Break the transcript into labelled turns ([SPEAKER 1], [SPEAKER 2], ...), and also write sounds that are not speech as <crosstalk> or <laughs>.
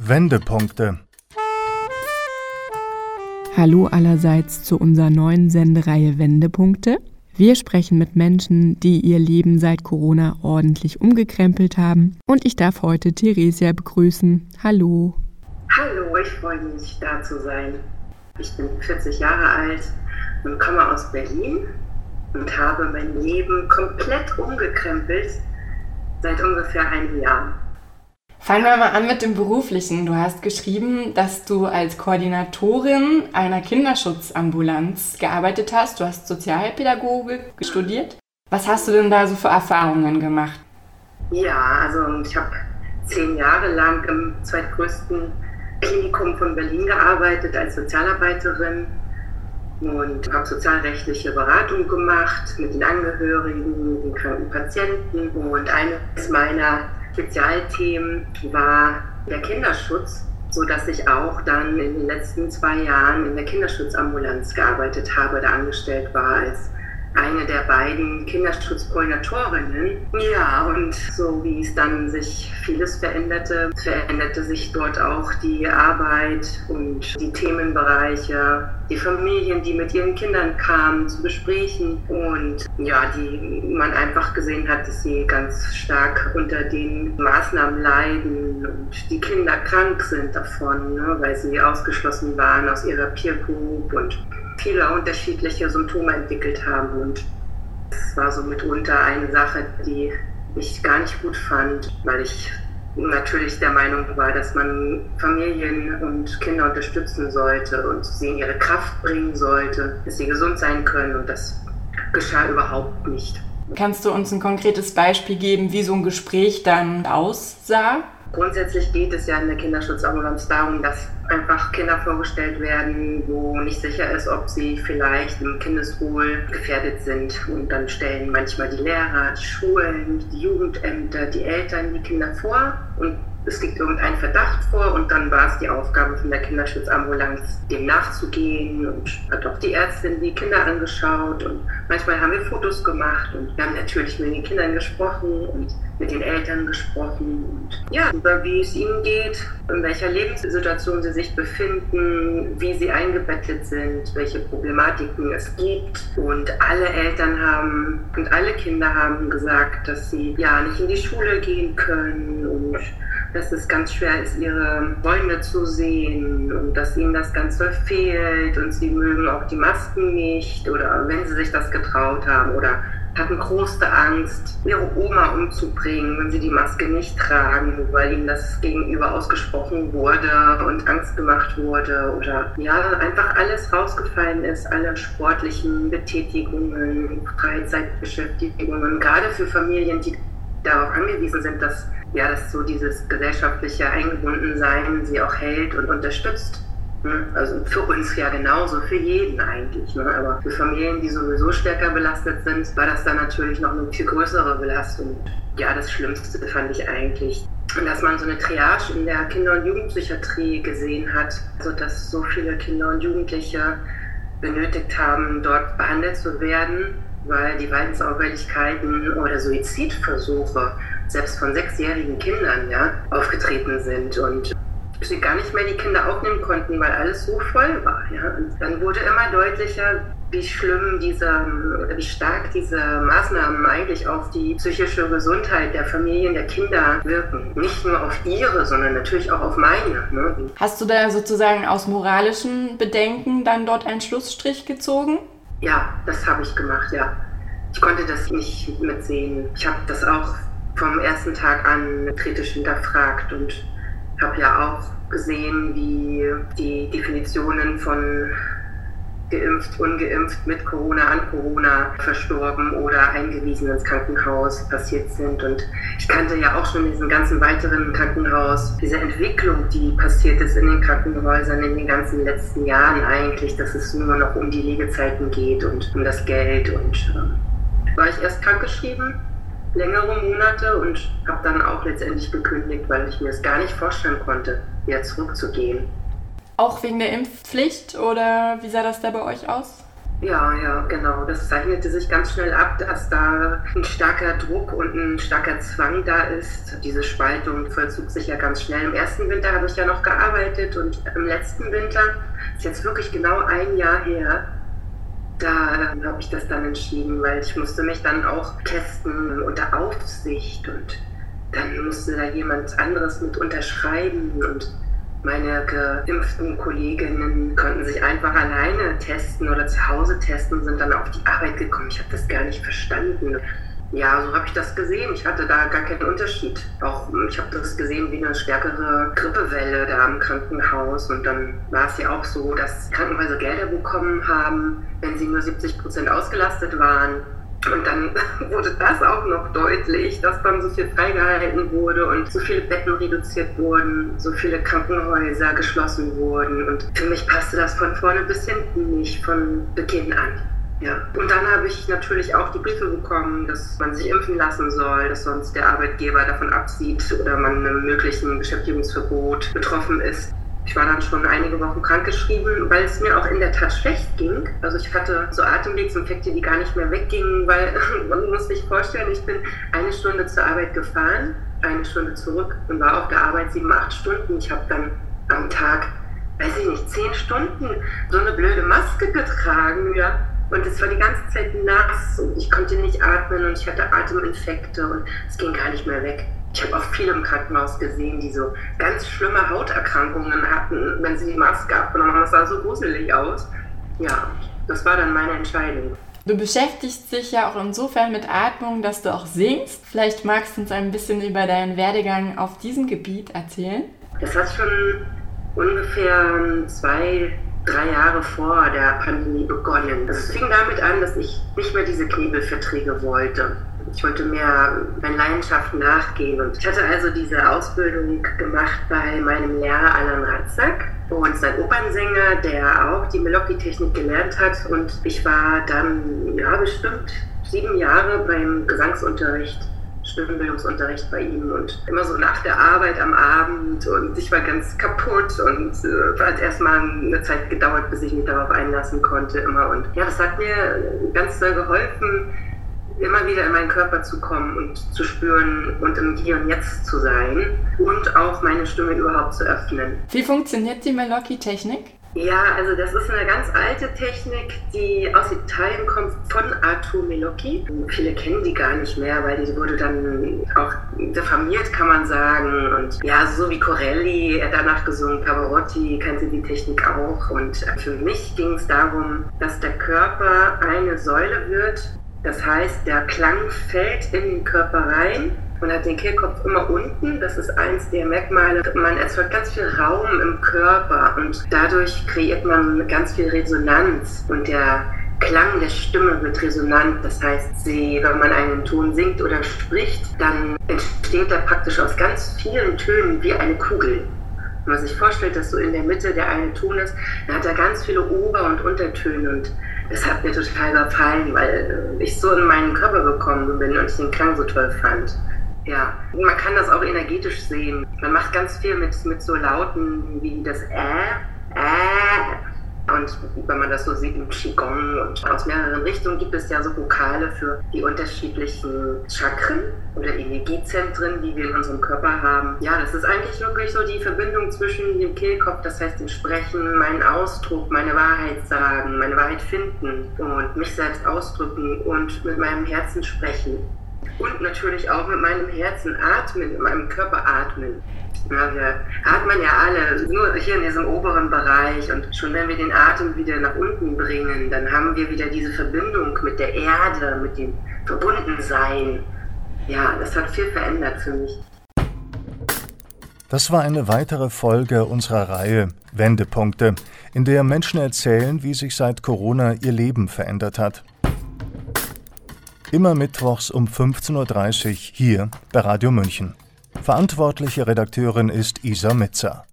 [SPEAKER 1] Wendepunkte.
[SPEAKER 2] Hallo allerseits zu unserer neuen Sendereihe Wendepunkte. Wir sprechen mit Menschen, die ihr Leben seit Corona ordentlich umgekrempelt haben. Und ich darf heute Theresia begrüßen. Hallo.
[SPEAKER 3] Hallo, ich freue mich, da zu sein. Ich bin 40 Jahre alt und komme aus Berlin und habe mein Leben komplett umgekrempelt seit ungefähr einem Jahr.
[SPEAKER 2] Fangen wir mal an mit dem Beruflichen. Du hast geschrieben, dass du als Koordinatorin einer Kinderschutzambulanz gearbeitet hast. Du hast Sozialpädagogik studiert. Was hast du denn da so für Erfahrungen gemacht?
[SPEAKER 3] Ja, also ich habe zehn Jahre lang im zweitgrößten Klinikum von Berlin gearbeitet als Sozialarbeiterin und habe sozialrechtliche Beratung gemacht mit den Angehörigen, den kranken Patienten. Und eines meiner Spezialthemen war der Kinderschutz, so dass ich auch dann in den letzten zwei Jahren in der Kinderschutzambulanz gearbeitet habe, da angestellt war als eine der beiden Kinderschutzkoordinatorinnen. Ja, und so wie es dann sich vieles veränderte, veränderte sich dort auch die Arbeit und die Themenbereiche, die Familien, die mit ihren Kindern kamen zu besprechen und ja, die man einfach gesehen hat, dass sie ganz stark unter den Maßnahmen leiden und die Kinder krank sind davon, ne, weil sie ausgeschlossen waren aus ihrer Peer Group und viele unterschiedliche Symptome entwickelt haben. Und es war so mitunter eine Sache, die ich gar nicht gut fand, weil ich natürlich der Meinung war, dass man Familien und Kinder unterstützen sollte und sie in ihre Kraft bringen sollte, dass sie gesund sein können. Und das geschah überhaupt nicht.
[SPEAKER 2] Kannst du uns ein konkretes Beispiel geben, wie so ein Gespräch dann aussah?
[SPEAKER 3] Grundsätzlich geht es ja in der Kinderschutzambulanz darum, dass einfach Kinder vorgestellt werden, wo nicht sicher ist, ob sie vielleicht im Kindeswohl gefährdet sind. Und dann stellen manchmal die Lehrer, die Schulen, die Jugendämter, die Eltern die Kinder vor. Und es liegt irgendein Verdacht vor und dann war es die Aufgabe von der Kinderschutzambulanz, dem nachzugehen. Und hat auch die Ärztin die Kinder angeschaut. Und manchmal haben wir Fotos gemacht und wir haben natürlich mit den Kindern gesprochen und mit den Eltern gesprochen. Und ja, über wie es ihnen geht, in welcher Lebenssituation sie sich befinden, wie sie eingebettet sind, welche Problematiken es gibt. Und alle Eltern haben und alle Kinder haben gesagt, dass sie ja nicht in die Schule gehen können und dass es ganz schwer ist, ihre Freunde zu sehen und dass ihnen das Ganze fehlt und sie mögen auch die Masken nicht oder wenn sie sich das getraut haben oder hatten große Angst, ihre Oma umzubringen, wenn sie die Maske nicht tragen, weil ihnen das gegenüber ausgesprochen wurde und Angst gemacht wurde oder ja, einfach alles rausgefallen ist, alle sportlichen Betätigungen, Freizeitbeschäftigungen, gerade für Familien, die darauf angewiesen sind, dass ja, dass so dieses gesellschaftliche Eingebundensein sie auch hält und unterstützt. Ne? Also für uns ja genauso, für jeden eigentlich. Ne? Aber für Familien, die sowieso stärker belastet sind, war das dann natürlich noch eine viel größere Belastung. Ja, das Schlimmste fand ich eigentlich, dass man so eine Triage in der Kinder- und Jugendpsychiatrie gesehen hat. Also dass so viele Kinder und Jugendliche benötigt haben, dort behandelt zu werden, weil die Verhaltensauffälligkeiten oder Suizidversuche selbst von sechsjährigen Kindern ja, aufgetreten sind und sie gar nicht mehr die Kinder aufnehmen konnten, weil alles so voll war. Ja. Und dann wurde immer deutlicher, wie schlimm diese, wie stark diese Maßnahmen eigentlich auf die psychische Gesundheit der Familien, der Kinder wirken. Nicht nur auf ihre, sondern natürlich auch auf meine. Ne?
[SPEAKER 2] Hast du da sozusagen aus moralischen Bedenken dann dort einen Schlussstrich gezogen?
[SPEAKER 3] Ja, das habe ich gemacht, ja. Ich konnte das nicht mitsehen. Ich habe das auch vom ersten Tag an kritisch hinterfragt und habe ja auch gesehen, wie die Definitionen von geimpft, ungeimpft, mit Corona, an Corona verstorben oder eingewiesen ins Krankenhaus passiert sind. Und ich kannte ja auch schon diesen ganzen weiteren Krankenhaus, diese Entwicklung, die passiert ist in den Krankenhäusern in den ganzen letzten Jahren eigentlich, dass es nur noch um die Liegezeiten geht und um das Geld. Und äh, war ich erst krankgeschrieben längere Monate und habe dann auch letztendlich gekündigt, weil ich mir es gar nicht vorstellen konnte, wieder zurückzugehen.
[SPEAKER 2] Auch wegen der Impfpflicht oder wie sah das da bei euch aus?
[SPEAKER 3] Ja, ja, genau. Das zeichnete sich ganz schnell ab, dass da ein starker Druck und ein starker Zwang da ist. Diese Spaltung vollzog sich ja ganz schnell. Im ersten Winter habe ich ja noch gearbeitet und im letzten Winter, ist jetzt wirklich genau ein Jahr her, da habe ich das dann entschieden, weil ich musste mich dann auch testen unter Aufsicht und dann musste da jemand anderes mit unterschreiben und meine geimpften Kolleginnen konnten sich einfach alleine testen oder zu Hause testen, sind dann auf die Arbeit gekommen. Ich habe das gar nicht verstanden. Ja, so habe ich das gesehen. Ich hatte da gar keinen Unterschied. Auch ich habe das gesehen wie eine stärkere Grippewelle da im Krankenhaus. Und dann war es ja auch so, dass Krankenhäuser Gelder bekommen haben, wenn sie nur 70 Prozent ausgelastet waren. Und dann <laughs> wurde das auch noch deutlich, dass dann so viel freigehalten wurde und so viele Betten reduziert wurden, so viele Krankenhäuser geschlossen wurden. Und für mich passte das von vorne bis hinten nicht von Beginn an. Ja. Und dann habe ich natürlich auch die Briefe bekommen, dass man sich impfen lassen soll, dass sonst der Arbeitgeber davon absieht oder man einem möglichen Beschäftigungsverbot betroffen ist. Ich war dann schon einige Wochen krankgeschrieben, weil es mir auch in der Tat schlecht ging. Also ich hatte so Atemwegsinfekte, die gar nicht mehr weggingen, weil <laughs> man muss sich vorstellen, ich bin eine Stunde zur Arbeit gefahren, eine Stunde zurück und war auf der Arbeit sieben, acht Stunden. Ich habe dann am Tag, weiß ich nicht, zehn Stunden so eine blöde Maske getragen, ja. Und es war die ganze Zeit nass und ich konnte nicht atmen und ich hatte Ateminfekte und es ging gar nicht mehr weg. Ich habe auch viele im Krankenhaus gesehen, die so ganz schlimme Hauterkrankungen hatten, wenn sie die Maske abgenommen haben. Das sah so gruselig aus. Ja, das war dann meine Entscheidung.
[SPEAKER 2] Du beschäftigst dich ja auch insofern mit Atmung, dass du auch singst. Vielleicht magst du uns ein bisschen über deinen Werdegang auf diesem Gebiet erzählen.
[SPEAKER 3] Das hat schon ungefähr zwei, drei Jahre vor der Pandemie begonnen. Also es fing damit an, dass ich nicht mehr diese Knebelverträge wollte. Ich wollte mehr meinen Leidenschaften nachgehen. Und ich hatte also diese Ausbildung gemacht bei meinem Lehrer Alan Ratzak und sein Opernsänger, der auch die Meloki-Technik gelernt hat. Und ich war dann, ja, bestimmt sieben Jahre beim Gesangsunterricht Stimmenbildungsunterricht bei ihm und immer so nach der Arbeit am Abend und ich war ganz kaputt und äh, hat erstmal eine Zeit gedauert, bis ich mich darauf einlassen konnte immer und ja, das hat mir ganz sehr geholfen, immer wieder in meinen Körper zu kommen und zu spüren und im Hier und Jetzt zu sein und auch meine Stimme überhaupt zu öffnen.
[SPEAKER 2] Wie funktioniert die Meloki-Technik?
[SPEAKER 3] Ja, also das ist eine ganz alte Technik, die aus Italien kommt von Artur Melocchi. Viele kennen die gar nicht mehr, weil die wurde dann auch diffamiert, kann man sagen. Und ja, so wie Corelli danach gesungen, Pavarotti kannte die Technik auch. Und für mich ging es darum, dass der Körper eine Säule wird, das heißt, der Klang fällt in den Körper rein und hat den Kehlkopf immer unten. Das ist eins der Merkmale. Man erzeugt ganz viel Raum im Körper und dadurch kreiert man ganz viel Resonanz und der Klang der Stimme wird resonant. Das heißt, sie, wenn man einen Ton singt oder spricht, dann entsteht er praktisch aus ganz vielen Tönen wie eine Kugel. Wenn man sich vorstellt, dass so in der Mitte der eine Ton ist, dann hat er ganz viele Ober- und Untertöne und das hat mir total gefallen, weil ich so in meinen Körper gekommen bin und ich den Klang so toll fand. Ja, man kann das auch energetisch sehen. Man macht ganz viel mit, mit so Lauten wie das Ä, Ä, und wenn man das so sieht im Qigong und aus mehreren Richtungen gibt es ja so Vokale für die unterschiedlichen Chakren oder Energiezentren, die wir in unserem Körper haben. Ja, das ist eigentlich wirklich so die Verbindung zwischen dem Kehlkopf, das heißt dem Sprechen, meinen Ausdruck, meine Wahrheit sagen, meine Wahrheit finden und mich selbst ausdrücken und mit meinem Herzen sprechen. Und natürlich auch mit meinem Herzen atmen, mit meinem Körper atmen. Ja, wir atmen ja alle nur hier in diesem oberen Bereich und schon wenn wir den Atem wieder nach unten bringen, dann haben wir wieder diese Verbindung mit der Erde, mit dem Verbundensein. Ja, das hat viel verändert für mich.
[SPEAKER 1] Das war eine weitere Folge unserer Reihe Wendepunkte, in der Menschen erzählen, wie sich seit Corona ihr Leben verändert hat. Immer mittwochs um 15.30 Uhr hier bei Radio München. Verantwortliche Redakteurin ist Isa Metzer.